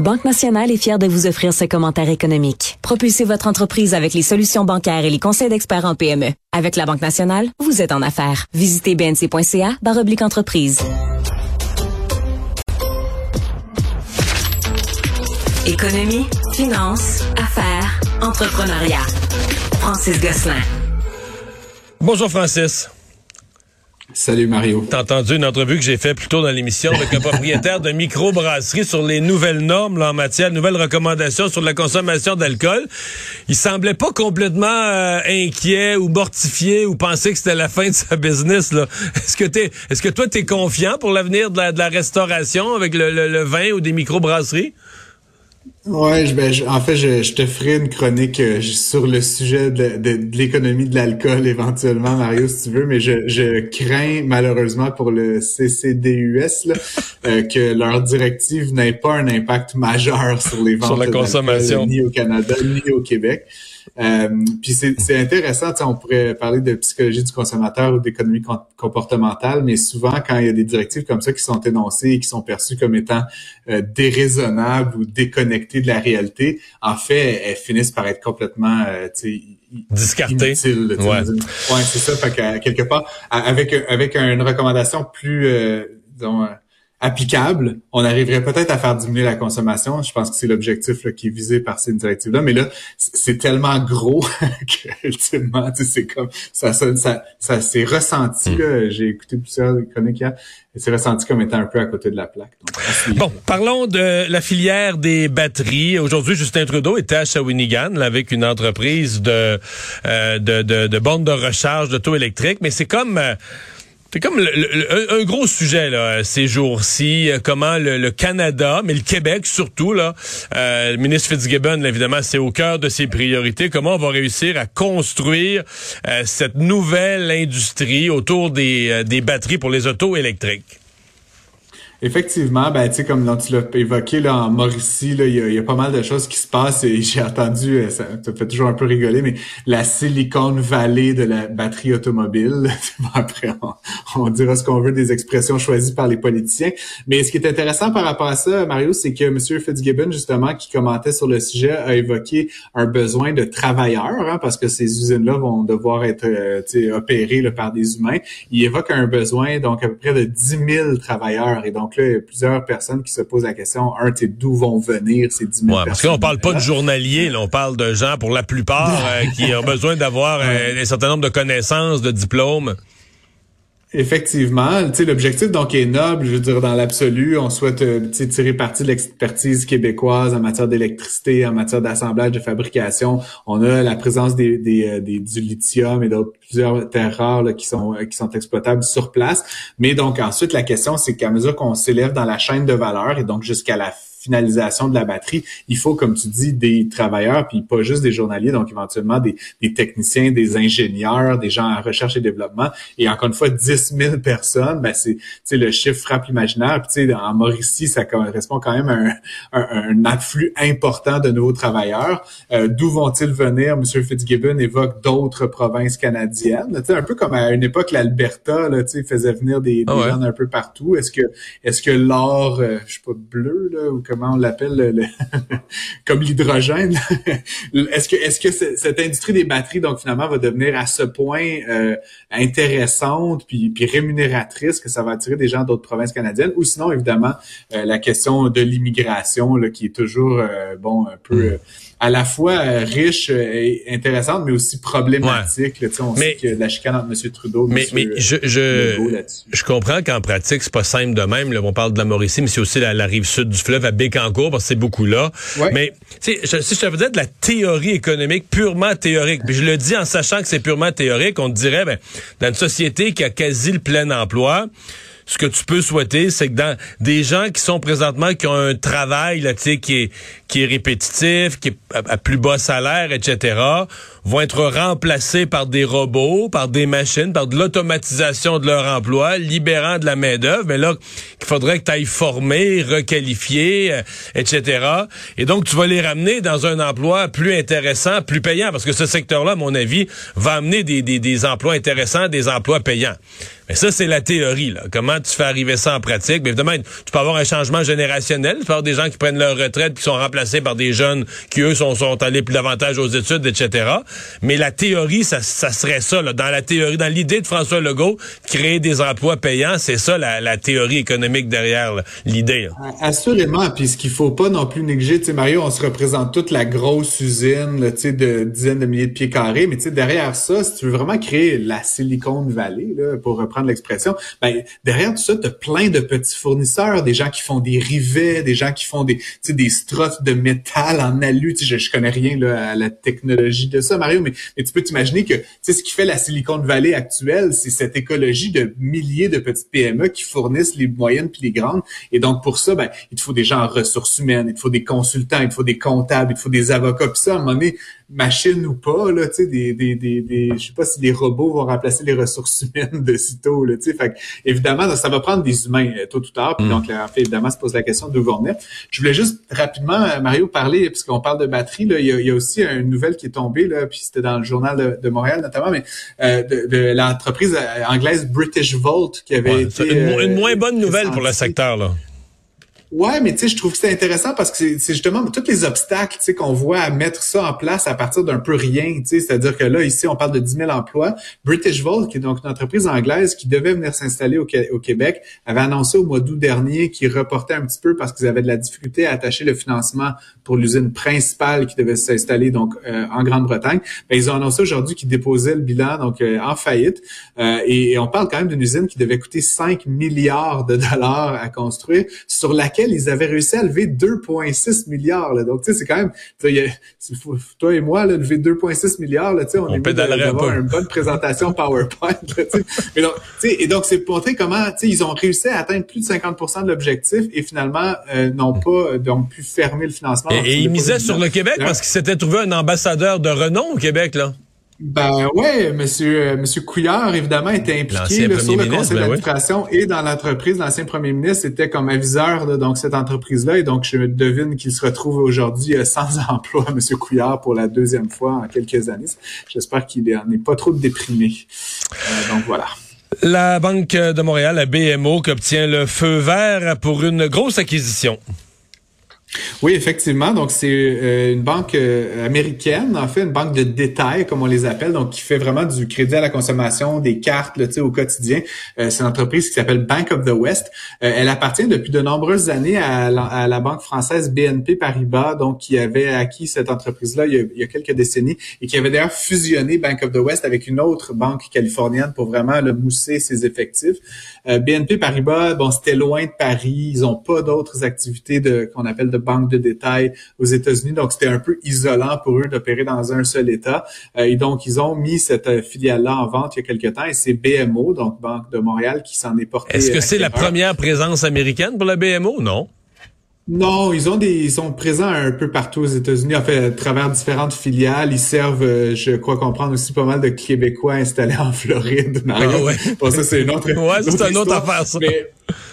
Banque Nationale est fière de vous offrir ce commentaire économique. Propulsez votre entreprise avec les solutions bancaires et les conseils d'experts en PME. Avec la Banque Nationale, vous êtes en affaires. Visitez bnc.ca oblique entreprise. Économie, finance, affaires, entrepreneuriat. Francis Gosselin. Bonjour Francis. Salut Mario. T'as entendu une entrevue que j'ai faite plus tôt dans l'émission avec un propriétaire de microbrasserie sur les nouvelles normes en matière, de nouvelles recommandations sur la consommation d'alcool. Il semblait pas complètement euh, inquiet ou mortifié ou penser que c'était la fin de sa business. Là. Est-ce que t'es, est-ce que toi t'es confiant pour l'avenir de la, restauration avec le, le vin ou des microbrasseries? Ouais, ben, en fait, je, te ferai une chronique euh, sur le sujet de, de, l'économie de l'alcool éventuellement, Mario, si tu veux, mais je, je crains malheureusement pour le CCDUS là, euh, que leur directive n'ait pas un impact majeur sur les ventes sur la consommation ni au Canada ni au Québec. Euh, puis c'est intéressant, on pourrait parler de psychologie du consommateur ou d'économie comportementale, mais souvent quand il y a des directives comme ça qui sont énoncées et qui sont perçues comme étant euh, déraisonnables ou déconnectées de la réalité, en fait, elles finissent par être complètement euh, discartées. Inutiles, ouais, ouais c'est ça. Fait que, quelque part, avec avec une recommandation plus euh, disons applicable, on arriverait peut-être à faire diminuer la consommation. Je pense que c'est l'objectif qui est visé par ces directives-là. Mais là, c'est tellement gros que ultimement, c'est comme ça, ça, ça, ça s'est ressenti. Hmm. J'ai écouté plusieurs chroniques hier. C'est ressenti comme étant un peu à côté de la plaque. bon, parlons de la filière des batteries. Aujourd'hui, Justin Trudeau était à Shawinigan avec une entreprise de, euh, de, de, de bornes de recharge d'auto électrique, mais c'est comme... Euh, c'est comme un gros sujet là, ces jours-ci, euh, comment le, Canada, mais le Québec surtout, là, euh, le ministre Fitzgibbon, évidemment, c'est au cœur de ses priorités, comment on va réussir à construire euh, cette nouvelle industrie autour des, des batteries pour les autos électriques? Effectivement, ben tu sais comme tu l'as évoqué là en Mauricie, là il y a, pas mal de choses qui se passent et j'ai entendu, euh, ça, te fait toujours un peu rigoler, mais la Silicon Valley de la batterie automobile. Après, on, dira ce qu'on veut des expressions choisies par les politiciens. Mais ce qui est intéressant par rapport à ça, Mario, c'est que M. Fitzgibbon justement qui commentait sur le sujet a évoqué un besoin de travailleurs, hein, parce que ces usines-là vont devoir être euh, opérées là, par des humains. Il évoque un besoin donc à peu près de 10 000 travailleurs et il y a plusieurs personnes qui se posent la question, un, d'où vont venir ces 10 000 ouais, Parce qu'on parle pas de journaliers, là, on parle de gens, pour la plupart, euh, qui ont besoin d'avoir euh, un certain nombre de connaissances, de diplômes. Effectivement, l'objectif donc est noble. Je veux dire, dans l'absolu, on souhaite euh, tirer parti de l'expertise québécoise en matière d'électricité, en matière d'assemblage, de fabrication. On a la présence des, des, euh, du lithium et d'autres plusieurs terres rares là, qui sont euh, qui sont exploitables sur place. Mais donc ensuite, la question, c'est qu'à mesure qu'on s'élève dans la chaîne de valeur et donc jusqu'à la finalisation de la batterie, il faut, comme tu dis, des travailleurs, puis pas juste des journaliers, donc éventuellement des, des techniciens, des ingénieurs, des gens en recherche et développement. Et encore une fois, 10 000 personnes, ben c'est le chiffre frappe l'imaginaire. Puis en Mauricie, ça correspond quand même à un, un, afflux important de nouveaux travailleurs. Euh, D'où vont-ils venir? M. Fitzgibbon évoque d'autres provinces canadiennes. sais un peu comme à une époque, l'Alberta faisait venir des, des ah gens un peu partout. Est-ce que est-ce que l'or, euh, je sais pas, bleu, là, ou comment on l'appelle, comme l'hydrogène. est-ce que, est-ce que cette industrie des batteries, donc finalement, va devenir à ce point euh, intéressante puis, puis rémunératrice que ça va attirer des gens d'autres provinces canadiennes, ou sinon évidemment euh, la question de l'immigration qui est toujours euh, bon un peu mm à la fois euh, riche euh, et intéressante, mais aussi problématique. Là, on mais, sait que la chicane entre M. Trudeau mais, mais je, je, je comprends qu'en pratique, c'est pas simple de même. Là, on parle de la Mauricie, mais c'est aussi la, rive sud du fleuve à Bécancour, parce que c'est beaucoup là. Mais si je te dire de la théorie économique, purement théorique, puis je le dis en sachant que c'est purement théorique, on te dirait, ben, dans une société qui a quasi le plein emploi, ce que tu peux souhaiter, c'est que dans des gens qui sont présentement qui ont un travail là, qui est qui est répétitif, qui est à, plus bas salaire, etc., vont être remplacés par des robots, par des machines, par de l'automatisation de leur emploi, libérant de la main d'œuvre. Mais là, il faudrait que tu ailles former, requalifier, euh, etc. Et donc, tu vas les ramener dans un emploi plus intéressant, plus payant, parce que ce secteur-là, à mon avis, va amener des, des, des emplois intéressants, des emplois payants. Mais ça, c'est la théorie. Là. Comment tu fais arriver ça en pratique? Mais évidemment, tu peux avoir un changement générationnel. Tu peux avoir des gens qui prennent leur retraite qui sont remplacés par des jeunes qui, eux, sont, sont allés plus davantage aux études, etc. Mais la théorie, ça, ça serait ça. Là. Dans la théorie, dans l'idée de François Legault, créer des emplois payants, c'est ça la, la, théorie économique derrière l'idée. Assurément. Puis ce qu'il faut pas non plus négliger, tu sais, Mario, on se représente toute la grosse usine tu sais, de dizaines de milliers de pieds carrés. Mais tu sais, derrière ça, si tu veux vraiment créer la Silicon Valley, là, pour prendre l'expression, ben, derrière tout ça, tu as plein de petits fournisseurs, des gens qui font des rivets, des gens qui font des, des strottes de métal en alu. Je, je connais rien là, à la technologie de ça, Mario, mais, tu peux t'imaginer que ce qui fait la Silicon Valley actuelle, c'est cette écologie de milliers de petites PME qui fournissent les moyennes puis les grandes. Et donc, pour ça, ben, il te faut des gens en ressources humaines, il te faut des consultants, il te faut des comptables, il te faut des avocats. Puis ça, à un moment donné, machine ou pas, là, tu sais, des, des, des, des, je sais pas si les robots vont remplacer les ressources humaines de sitôt, là, tu sais. Fait évidemment, ça va prendre des humains euh, tôt ou tard. Puis mm. donc, en fait, évidemment, se pose la question d'où vont venir. Je voulais juste rapidement, euh, Mario, parler, puisqu'on parle de batterie, là, il y a, aussi une nouvelle qui est tombée, là, puis c'était dans le journal de, Montréal notamment, mais euh, de, l'entreprise anglaise British Volt qui avait été... Une, moins bonne nouvelle pour le secteur, là. Ouais, mais tu sais, je trouve que c'est intéressant parce que c'est justement tous les obstacles, tu sais, qu'on voit à mettre ça en place à partir d'un peu rien, tu sais, c'est-à-dire que là, ici, on parle de 10 000 emplois. British Volt, qui est donc une entreprise anglaise qui devait venir s'installer au, Québec, avait annoncé au mois d'août dernier qu'ils reportaient un petit peu parce qu'ils avaient de la difficulté à attacher le financement pour l'usine principale qui devait s'installer donc euh, en Grande-Bretagne. Ben, ils ont annoncé aujourd'hui qu'ils déposaient le bilan donc euh, en faillite. Euh, et, et, on parle quand même d'une usine qui devait coûter 5 milliards de dollars à construire, sur laquelle ils avaient réussi à lever 2,6 milliards. Là. Donc, tu sais, c'est quand même... Toi et moi, là, lever 2,6 milliards, là, on, on est d'avoir une bonne présentation PowerPoint. Là, Mais donc, et donc, c'est pour montrer comment ils ont réussi à atteindre plus de 50% de l'objectif et finalement euh, n'ont pas euh, donc pu fermer le financement. Et, ils misaient sur le Québec parce qu'ils s'étaient trouvé un ambassadeur de renom au Québec, là. Ben ouais, monsieur euh, monsieur Couillard évidemment était impliqué sur le conseil ben d'administration et dans l'entreprise. L'ancien premier ministre était comme aviseur de donc cette entreprise-là et donc je devine qu'il se retrouve aujourd'hui euh, sans emploi, monsieur Couillard, pour la deuxième fois en quelques années. J'espère qu'il n'est pas trop déprimé. Euh, donc voilà. La Banque de Montréal, la BMO, qui obtient le feu vert pour une grosse acquisition. Oui, effectivement. Donc, c'est euh, une banque euh, américaine, en fait, une banque de détail, comme on les appelle, donc qui fait vraiment du crédit à la consommation, des cartes là, au quotidien. Euh, c'est une entreprise qui s'appelle Bank of the West. elle appartient depuis de nombreuses années à la, banque française BNP Paribas, donc qui avait acquis cette entreprise-là il, y a quelques décennies et qui avait d'ailleurs fusionné Bank of the West avec une autre banque californienne pour vraiment le mousser ses effectifs. BNP Paribas, bon, c'était loin de Paris. Ils n'ont pas d'autres activités de qu'on appelle de banque de détail aux États-Unis. Donc, c'était un peu isolant pour eux d'opérer dans un seul État. Euh, et donc, ils ont mis cette euh, filiale-là en vente il y a quelques temps et c'est BMO, donc Banque de Montréal, qui s'en est porté. Est-ce que c'est la première présence américaine pour la BMO? Non. Non, ils ont des, ils sont présents un peu partout aux États-Unis. En fait, à travers différentes filiales, ils servent, euh, je crois comprendre aussi pas mal de Québécois installés en Floride. Ah ouais. bon, ça c'est une autre. ouais, c'est une autre affaire ça. Mais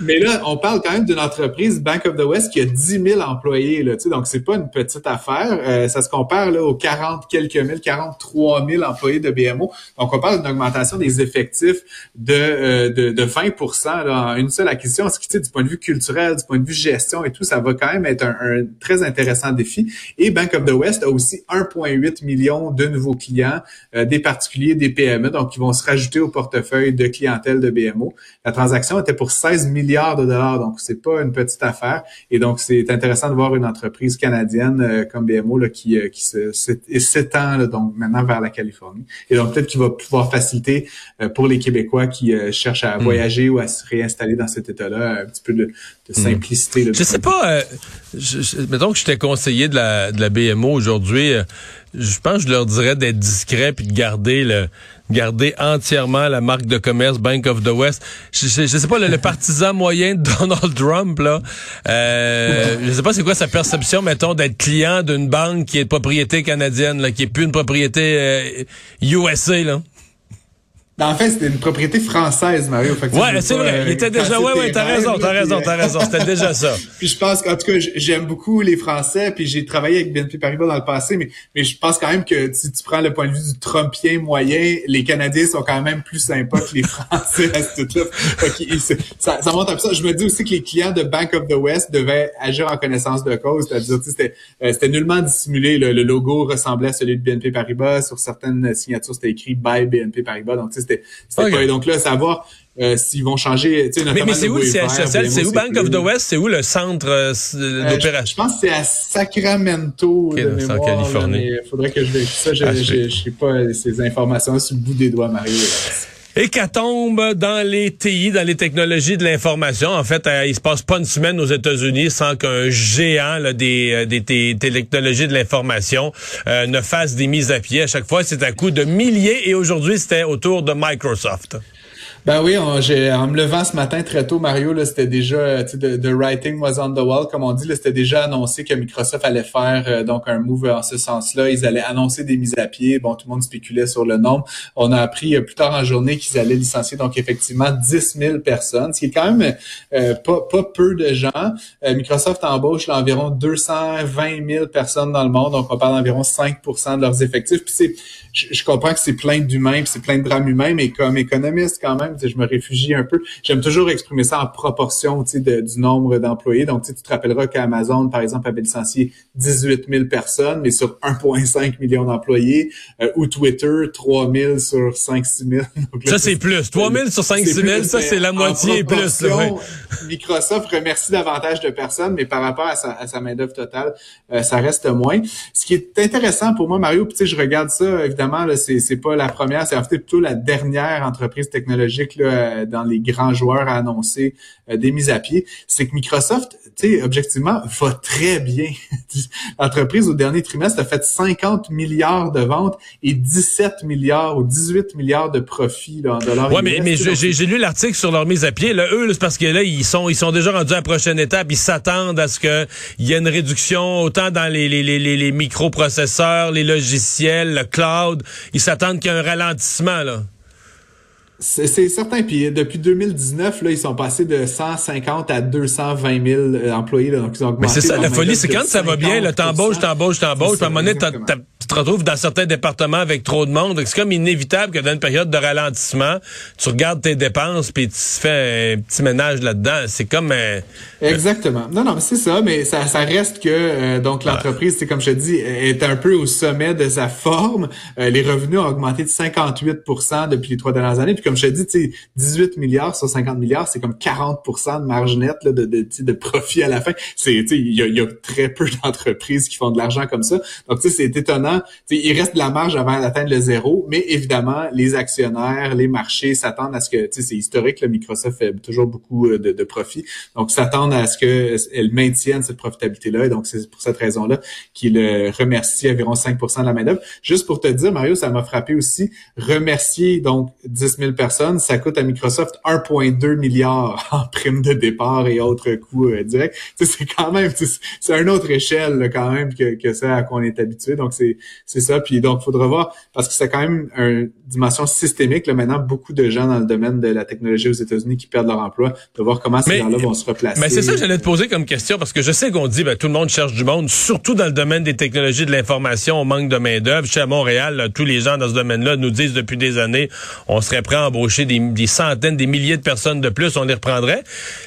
là, on parle quand même d'une entreprise, Bank of the West, qui a 10 000 employés. Là, donc, c'est pas une petite affaire. Euh, ça se compare là, aux 40 quelques mille, 43 000 employés de BMO. Donc, on parle d'une augmentation des effectifs de, euh, de, de, 20 là, en une seule acquisition. Ce qui, du point de vue culturel, du point de vue gestion et tout, ça va quand même être un, très intéressant défi. Et Bank of the West a aussi 1,8 million de nouveaux clients, euh, des particuliers, des PME, donc qui vont se rajouter au portefeuille de clientèle de BMO. La transaction était pour 16 milliards de dollars, donc c'est pas une petite affaire. Et donc c'est intéressant de voir une entreprise canadienne euh, comme BMO là, qui, euh, qui s'étend donc maintenant vers la Californie. Et donc peut-être qu'il va pouvoir faciliter euh, pour les Québécois qui cherchent à hmm. voyager ou à se réinstaller dans cet état-là un petit peu de, de hmm. simplicité. je sais pas. Je, mettons que j'étais conseiller de la, de la BMO aujourd'hui. je pense que je leur dirais d'être discret puis de garder le garder entièrement la marque de commerce Bank of the West. Je, sais pas, le, partisan moyen de Donald Trump, là, euh, je sais pas c'est quoi sa perception, mettons, d'être client d'une banque qui est de propriété canadienne, là, qui est plus une propriété euh, USA, là. En fait, c'était une propriété française, Mario. Fait ouais, c'est vrai. Il était déjà. Ouais, ouais, t'as raison, t'as raison, t'as raison. C'était déjà ça. puis je pense qu'en tout cas, j'aime beaucoup les Français. Puis j'ai travaillé avec BNP Paribas dans le passé, mais mais je pense quand même que si tu prends le point de vue du Trumpien moyen, les Canadiens sont quand même plus sympas que les Français à ce là ça, ça montre un peu ça. Je me dis aussi que les clients de Bank of the West devaient agir en connaissance de cause, c'est-à-dire c'était euh, c'était nullement dissimulé. Le, logo ressemblait à celui de BNP Paribas. Sur certaines signatures, c'était écrit by BNP Paribas. Donc c'était c'était donc là savoir euh, s'ils vont changer. Mais, mais c'est où le siège social? C'est où Bank of the West? C'est où le centre euh, euh d'opération? Je pense que c'est à Sacramento. Okay, de mémoire, en Californie. Il faudrait que je vérifie ça. Je n'ai ah, pas ces informations sur le bout des doigts, Mario. Hécatombe dans les TI, dans les technologies de l'information. En fait, euh, il se passe pas une semaine aux États-Unis sans qu'un géant des, des, technologies de l'information ne fasse des mises à pied. À chaque fois, c'est à coup de milliers et aujourd'hui, c'était autour de Microsoft. Ben oui, on, en me levant ce matin très tôt, Mario, c'était déjà, tu sais, the, writing was on the wall, comme on dit, c'était déjà annoncé que Microsoft allait faire euh, donc un move en ce sens-là. Ils allaient annoncer des mises à pied. Bon, tout le monde spéculait sur le nombre. On a appris euh, plus tard en journée qu'ils allaient licencier donc effectivement 10 000 personnes, ce qui est quand même euh, pas, pas peu de gens. Microsoft embauche là, environ 220 000 personnes dans le monde, donc on parle d'environ 5 de leurs effectifs. Puis c'est, je, comprends que c'est plein d'humains, c'est plein de drames humains, mais comme économiste quand même je me réfugie un peu. J'aime toujours exprimer ça en proportion de, du nombre d'employés. Donc, tu te rappelleras qu'Amazon, par exemple, avait licencié 18 000 personnes, mais sur 1,5 million d'employés, euh, ou Twitter, 3 000 sur 5 6 000. ça, c'est plus. 3 000 sur 5 6 000, ça, c'est la moitié et plus. Microsoft remercie davantage de personnes, mais par rapport à sa, à sa main-d'œuvre totale, euh, ça reste moins. Ce qui est intéressant pour moi, Mario, tu sais, je regarde ça, évidemment, c'est, c'est pas la première, c'est en fait plutôt la dernière entreprise technologique dans les grands joueurs à annoncer euh, des mises à pied, c'est que Microsoft, tu sais, objectivement, va très bien. L'entreprise au dernier trimestre a fait 50 milliards de ventes et 17 milliards ou 18 milliards de profits là, en dollars. Ouais, mais, mais j'ai lu l'article sur leur mise à pied. Là, eux, c'est parce que là, ils sont ils sont déjà rendus à la prochaine étape. Ils s'attendent à ce qu'il y ait une réduction autant dans les, les, les, les microprocesseurs, les logiciels, le cloud. Ils s'attendent qu'il y ait un ralentissement là. C'est certain. Puis depuis 2019, là, ils sont passés de 150 à 220 000 euh, employés. Là, donc ils ont augmenté. Mais c'est ça, la folie, c'est quand ça va bien, le t'embauches, t'embauches, t'embauches. Puis à un moment donné, tu te retrouves dans certains départements avec trop de monde. C'est comme inévitable que dans une période de ralentissement, tu regardes tes dépenses puis tu fais un petit ménage là-dedans. C'est comme... Euh, Exactement. Non, non, mais c'est ça. Mais ça, ça reste que euh, donc l'entreprise, c'est comme je te dis, est un peu au sommet de sa forme. les revenus ont augmenté de 58% depuis les trois dernières années. Puis comme je te dis, 18 milliards sur 50 milliards, c'est comme 40% de marge nette de, de, de, profit à la fin. Il y a, y a, très peu d'entreprises qui font de l'argent comme ça. Donc, c'est étonnant. il reste de la marge avant d'atteindre le zéro, mais évidemment, les actionnaires, les marchés s'attendent à ce que, c'est historique, le Microsoft fait toujours beaucoup euh, de, de profit. Donc, s'attendent à ce qu'elle maintienne cette profitabilité-là. Et donc, c'est pour cette raison-là qu'il remercie environ 5% de la main-d'œuvre. Juste pour te dire, Mario, ça m'a frappé aussi, remercier donc 10 000 personnes, ça coûte à Microsoft 1,2 milliard en primes de départ et autres coûts euh, directs. C'est quand même, c'est une autre échelle quand même que, que ça à quoi on est habitué. Donc c'est c'est ça. Puis donc faudra voir parce que c'est quand même une dimension systémique. Là, maintenant, beaucoup de gens dans le domaine de la technologie aux États-Unis qui perdent leur emploi, de voir comment ces gens-là vont se replacer. Mais c'est ça que j'allais te poser comme question parce que je sais qu'on dit ben, tout le monde cherche du monde, surtout dans le domaine des technologies de l'information, on manque de main d'œuvre. Chez Montréal, tous les gens dans ce domaine-là nous disent depuis des années, on serait prêt embaucher des, centaines, des milliers de personnes de plus, on les reprendrait.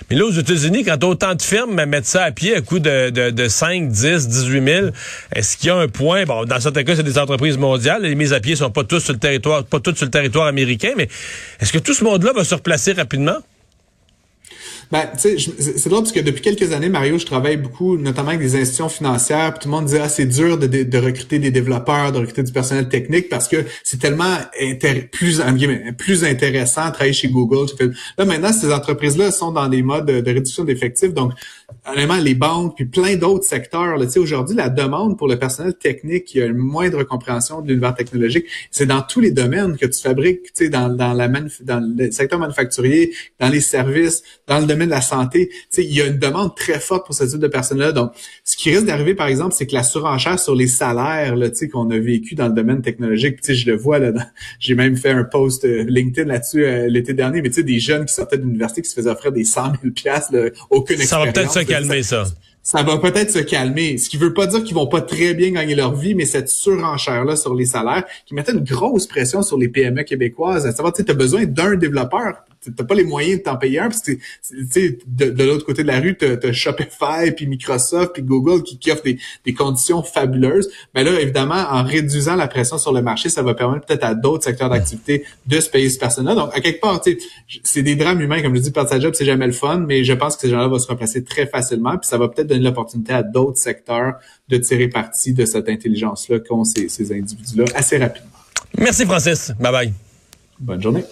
Mais là, aux États-Unis, quand autant de firmes mettent ça à pied à coût de, de, de 5, 10, 18 000, est-ce qu'il y a un point, bon, dans certains cas, c'est des entreprises mondiales, les mises à pied sont pas sur le territoire, pas toutes sur le territoire américain, mais est-ce que tout ce monde-là va se replacer rapidement? Ben, tu sais, c'est drôle parce que depuis quelques années, Mario, je travaille beaucoup, notamment avec des institutions financières. Puis tout le monde dit ah c'est dur de, de, recruter des développeurs, de recruter du personnel technique parce que c'est tellement plus plus intéressant de travailler chez Google. Là maintenant, ces entreprises-là sont dans des modes de, réduction d'effectifs. Donc, honnêtement, les banques puis plein d'autres secteurs. Tu sais, aujourd'hui, la demande pour le personnel technique qui a une moindre compréhension de l'univers technologique, c'est dans tous les domaines que tu fabriques. Tu sais, dans, dans la dans le secteur manufacturier, dans les services, dans le domaine domaine de la santé, il y a une demande très forte pour ce type de personnes-là. Donc, ce qui risque d'arriver, par exemple, c'est que la surenchère sur les salaires qu'on a vécu dans le domaine technologique, je le vois, là, j'ai même fait un post euh, LinkedIn là-dessus euh, l'été dernier, mais tu sais, des jeunes qui sortaient de l'université qui se faisaient offrir des 100 000 aucune expérience. Ça va peut-être se calmer, ça ça va peut-être se calmer. Ce qui veut pas dire qu'ils vont pas très bien gagner leur vie, mais cette surenchère-là sur les salaires qui mettait une grosse pression sur les PME québécoises. À savoir, tu as besoin d'un développeur t'as pas les moyens de t'en payer un parce que de, de l'autre côté de la rue t'as as Shopify puis Microsoft puis Google qui, offrent des, des, conditions fabuleuses mais là évidemment en réduisant la pression sur le marché ça va permettre peut-être à d'autres secteurs d'activité de se payer ce personnel donc à quelque part c'est des drames humains comme je dis perdre sa job c'est jamais le fun mais je pense que ces gens-là vont se remplacer très facilement puis ça va peut-être donner l'opportunité à d'autres secteurs de tirer parti de cette intelligence là qu'ont ces, ces individus là assez rapidement. Merci Francis. Bye bye bonne journée